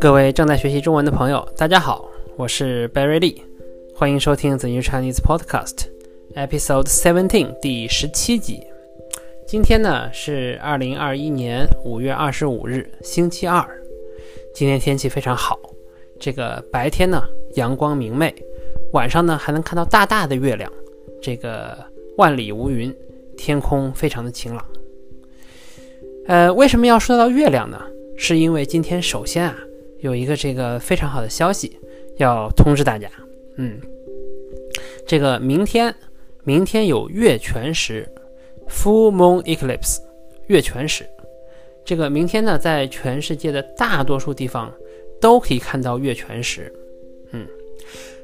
各位正在学习中文的朋友，大家好，我是 Barry Lee，欢迎收听 The New Chinese Podcast Episode Seventeen 第十七集。今天呢是二零二一年五月二十五日，星期二。今天天气非常好，这个白天呢阳光明媚，晚上呢还能看到大大的月亮，这个万里无云，天空非常的晴朗。呃，为什么要说到月亮呢？是因为今天首先啊。有一个这个非常好的消息要通知大家，嗯，这个明天明天有月全食，Full Moon Eclipse，月全食。这个明天呢，在全世界的大多数地方都可以看到月全食。嗯，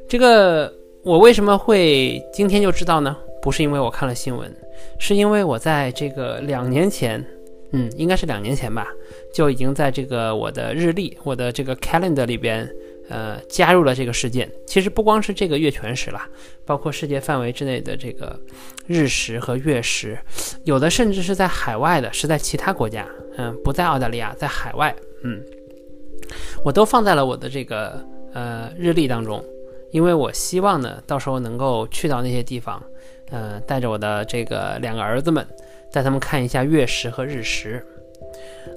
这个我为什么会今天就知道呢？不是因为我看了新闻，是因为我在这个两年前。嗯，应该是两年前吧，就已经在这个我的日历、我的这个 calendar 里边，呃，加入了这个事件。其实不光是这个月全食啦，包括世界范围之内的这个日食和月食，有的甚至是在海外的，是在其他国家，嗯，不在澳大利亚，在海外，嗯，我都放在了我的这个呃日历当中，因为我希望呢，到时候能够去到那些地方，呃，带着我的这个两个儿子们。带他们看一下月食和日食，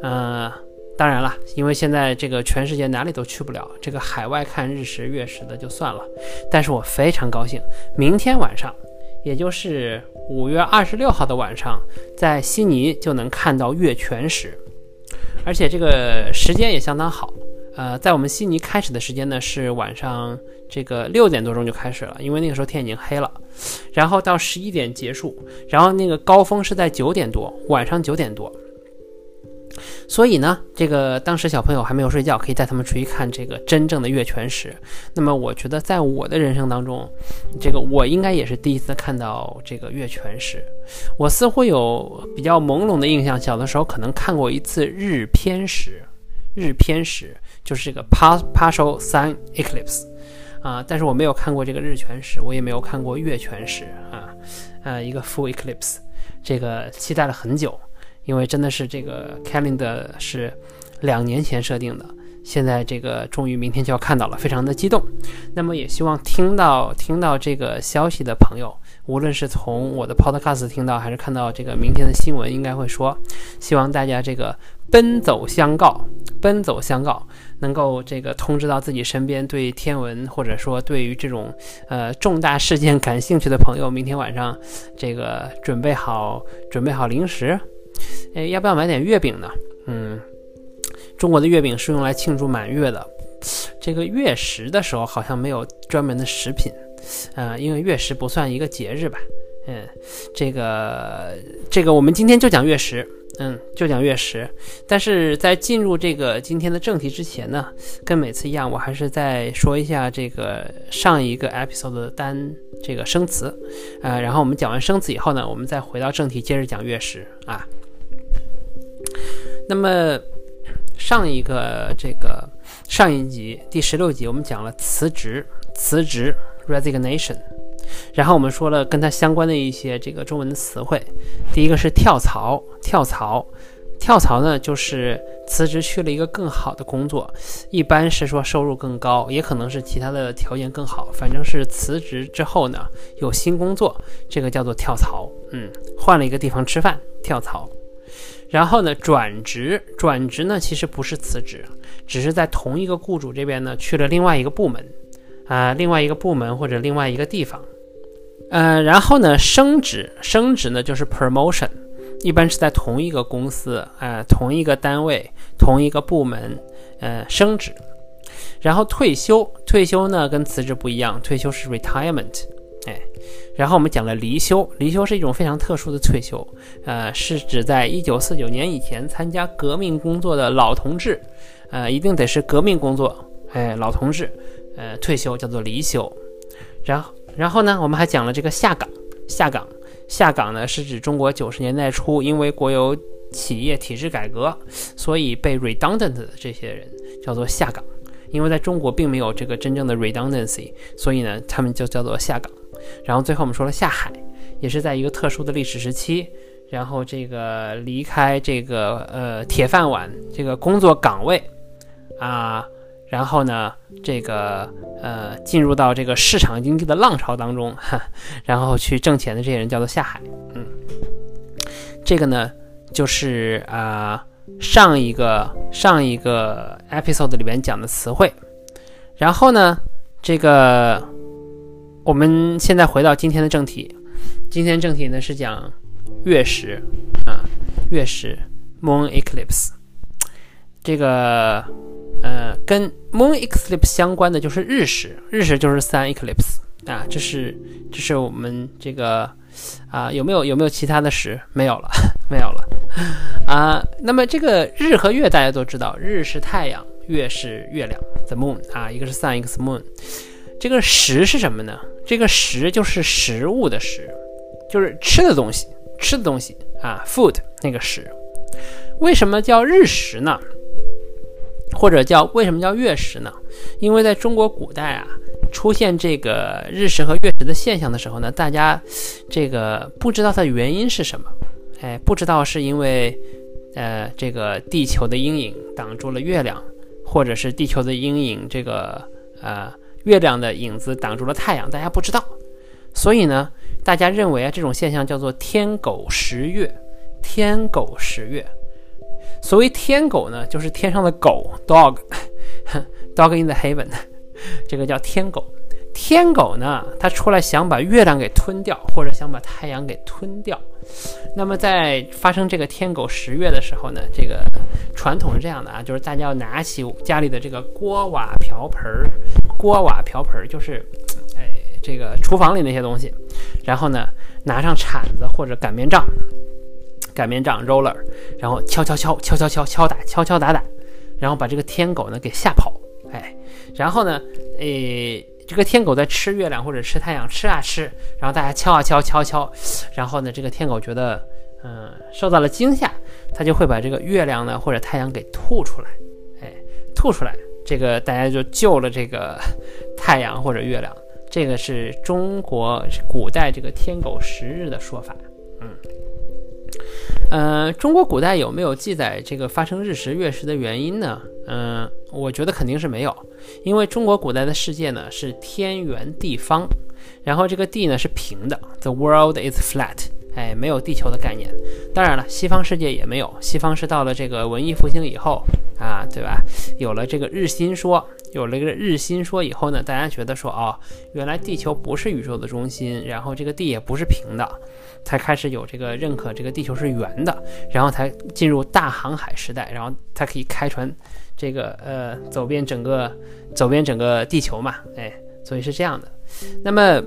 呃，当然了，因为现在这个全世界哪里都去不了，这个海外看日食月食的就算了。但是我非常高兴，明天晚上，也就是五月二十六号的晚上，在悉尼就能看到月全食，而且这个时间也相当好。呃，在我们悉尼开始的时间呢是晚上这个六点多钟就开始了，因为那个时候天已经黑了，然后到十一点结束，然后那个高峰是在九点多，晚上九点多。所以呢，这个当时小朋友还没有睡觉，可以带他们出去看这个真正的月全食。那么我觉得在我的人生当中，这个我应该也是第一次看到这个月全食。我似乎有比较朦胧的印象，小的时候可能看过一次日偏食，日偏食。就是这个 partial sun eclipse，啊，但是我没有看过这个日全食，我也没有看过月全食啊，呃，一个 full eclipse，这个期待了很久，因为真的是这个 calendar 是两年前设定的，现在这个终于明天就要看到了，非常的激动。那么也希望听到听到这个消息的朋友，无论是从我的 podcast 听到，还是看到这个明天的新闻，应该会说，希望大家这个奔走相告，奔走相告。能够这个通知到自己身边对天文或者说对于这种呃重大事件感兴趣的朋友，明天晚上这个准备好准备好零食，哎，要不要买点月饼呢？嗯，中国的月饼是用来庆祝满月的，这个月食的时候好像没有专门的食品，呃，因为月食不算一个节日吧。嗯，这个这个我们今天就讲月食。嗯，就讲月食，但是在进入这个今天的正题之前呢，跟每次一样，我还是再说一下这个上一个 episode 的单这个生词，呃，然后我们讲完生词以后呢，我们再回到正题，接着讲月食啊。那么上一个这个上一集第十六集，我们讲了辞职，辞职 resignation。然后我们说了跟它相关的一些这个中文的词汇，第一个是跳槽，跳槽，跳槽呢就是辞职去了一个更好的工作，一般是说收入更高，也可能是其他的条件更好，反正是辞职之后呢有新工作，这个叫做跳槽，嗯，换了一个地方吃饭，跳槽。然后呢转职，转职呢其实不是辞职，只是在同一个雇主这边呢去了另外一个部门，啊，另外一个部门或者另外一个地方。呃，然后呢，升职，升职呢就是 promotion，一般是在同一个公司，呃，同一个单位，同一个部门，呃，升职。然后退休，退休呢跟辞职不一样，退休是 retirement，哎。然后我们讲了离休，离休是一种非常特殊的退休，呃，是指在一九四九年以前参加革命工作的老同志，呃，一定得是革命工作，哎，老同志，呃，退休叫做离休，然后。然后呢，我们还讲了这个下岗，下岗，下岗呢是指中国九十年代初因为国有企业体制改革，所以被 redundant 的这些人叫做下岗。因为在中国并没有这个真正的 redundancy，所以呢，他们就叫做下岗。然后最后我们说了下海，也是在一个特殊的历史时期，然后这个离开这个呃铁饭碗这个工作岗位啊，然后呢，这个呃进入到这个市场经济的浪潮当中，哈，然后去挣钱的这些人叫做下海。嗯，这个呢就是啊上一个上一个 episode 里边讲的词汇。然后呢，这个我们现在回到今天的正题，今天正题呢是讲。月食啊，月食 （moon eclipse） 这个呃，跟 moon eclipse 相关的就是日食，日食就是 sun eclipse 啊。这是这是我们这个啊，有没有有没有其他的食？没有了，没有了啊。那么这个日和月大家都知道，日是太阳，月是月亮，the moon 啊，一个是 sun，一个是 moon。这个食是什么呢？这个食就是食物的食，就是吃的东西。吃的东西啊，food 那个食，为什么叫日食呢？或者叫为什么叫月食呢？因为在中国古代啊，出现这个日食和月食的现象的时候呢，大家这个不知道它的原因是什么，哎，不知道是因为呃这个地球的阴影挡住了月亮，或者是地球的阴影这个呃月亮的影子挡住了太阳，大家不知道，所以呢。大家认为啊，这种现象叫做“天狗食月”。天狗食月，所谓天狗呢，就是天上的狗 （dog），dog in the heaven，这个叫天狗。天狗呢，它出来想把月亮给吞掉，或者想把太阳给吞掉。那么在发生这个天狗食月的时候呢，这个传统是这样的啊，就是大家要拿起家里的这个锅瓦瓢盆儿，锅瓦瓢盆儿就是。哎这个厨房里那些东西，然后呢，拿上铲子或者擀面杖，擀面杖 roller，然后敲敲敲敲敲敲敲打敲敲打打，然后把这个天狗呢给吓跑，哎，然后呢，诶，这个天狗在吃月亮或者吃太阳，吃啊吃，然后大家敲啊敲敲敲，然后呢，这个天狗觉得嗯受到了惊吓，它就会把这个月亮呢或者太阳给吐出来，哎，吐出来，这个大家就救了这个太阳或者月亮。这个是中国古代这个天狗食日的说法，嗯，呃，中国古代有没有记载这个发生日食月食的原因呢？嗯，我觉得肯定是没有，因为中国古代的世界呢是天圆地方，然后这个地呢是平的，the world is flat。哎，没有地球的概念。当然了，西方世界也没有。西方是到了这个文艺复兴以后啊，对吧？有了这个日心说，有了这个日心说以后呢，大家觉得说，哦，原来地球不是宇宙的中心，然后这个地也不是平的，才开始有这个认可这个地球是圆的，然后才进入大航海时代，然后才可以开船，这个呃，走遍整个走遍整个地球嘛。哎，所以是这样的。那么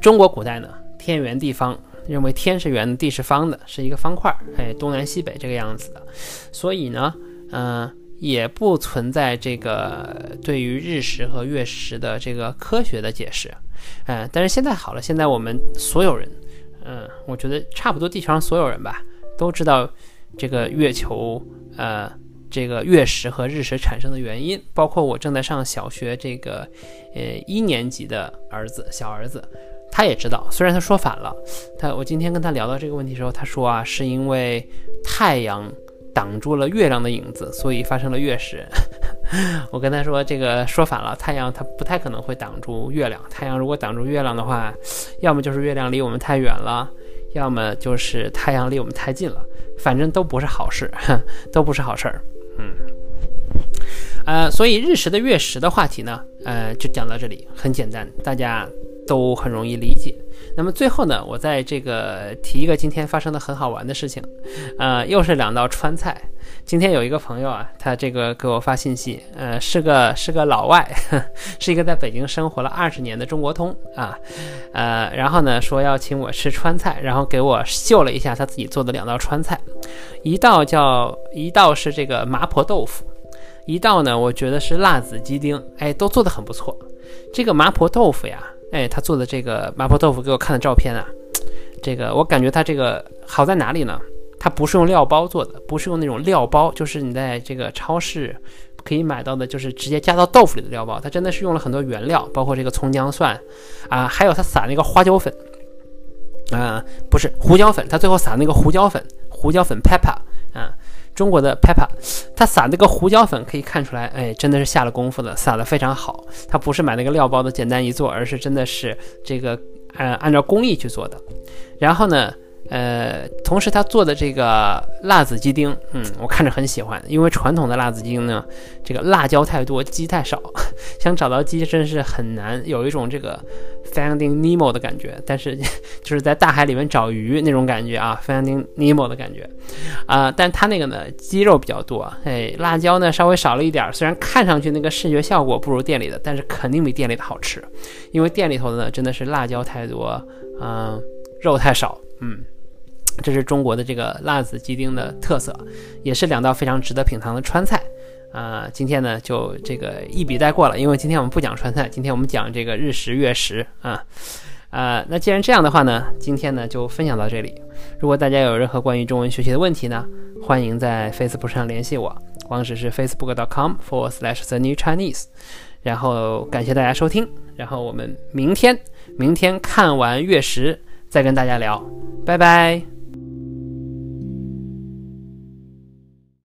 中国古代呢？天圆地方，认为天是圆的，地是方的，是一个方块，哎，东南西北这个样子的，所以呢，嗯，也不存在这个对于日食和月食的这个科学的解释，嗯，但是现在好了，现在我们所有人，嗯，我觉得差不多地球上所有人吧，都知道这个月球，呃，这个月食和日食产生的原因，包括我正在上小学这个，呃，一年级的儿子，小儿子。他也知道，虽然他说反了。他我今天跟他聊到这个问题的时候，他说啊，是因为太阳挡住了月亮的影子，所以发生了月食。我跟他说这个说反了，太阳它不太可能会挡住月亮。太阳如果挡住月亮的话，要么就是月亮离我们太远了，要么就是太阳离我们太近了，反正都不是好事，都不是好事儿。嗯，呃，所以日食的月食的话题呢，呃，就讲到这里，很简单，大家。都很容易理解。那么最后呢，我在这个提一个今天发生的很好玩的事情，呃，又是两道川菜。今天有一个朋友啊，他这个给我发信息，呃，是个是个老外，是一个在北京生活了二十年的中国通啊，呃，然后呢说要请我吃川菜，然后给我秀了一下他自己做的两道川菜，一道叫一道是这个麻婆豆腐，一道呢我觉得是辣子鸡丁，哎，都做的很不错。这个麻婆豆腐呀。哎，他做的这个麻婆豆腐给我看的照片啊，这个我感觉他这个好在哪里呢？他不是用料包做的，不是用那种料包，就是你在这个超市可以买到的，就是直接加到豆腐里的料包。他真的是用了很多原料，包括这个葱姜蒜啊，还有他撒那个花椒粉。啊，不是胡椒粉，它最后撒那个胡椒粉，胡椒粉 pepper，中国的 pepper，它撒那个胡椒粉可以看出来，哎，真的是下了功夫的，撒的非常好。它不是买那个料包的简单一做，而是真的是这个呃按照工艺去做的。然后呢？呃，同时他做的这个辣子鸡丁，嗯，我看着很喜欢，因为传统的辣子鸡丁呢，这个辣椒太多，鸡太少，想找到鸡真是很难，有一种这个 Finding Nemo 的感觉，但是 就是在大海里面找鱼那种感觉啊，Finding Nemo 的感觉啊，但他那个呢，鸡肉比较多，哎，辣椒呢稍微少了一点，虽然看上去那个视觉效果不如店里的，但是肯定比店里的好吃，因为店里头的呢真的是辣椒太多，嗯，肉太少，嗯。这是中国的这个辣子鸡丁的特色，也是两道非常值得品尝的川菜啊。今天呢，就这个一笔带过了，因为今天我们不讲川菜，今天我们讲这个日食月食啊。啊，那既然这样的话呢，今天呢就分享到这里。如果大家有任何关于中文学习的问题呢，欢迎在 Facebook 上联系我，网址是 Facebook.com/for/slash/the/new/chinese。然后感谢大家收听，然后我们明天明天看完月食再跟大家聊，拜拜。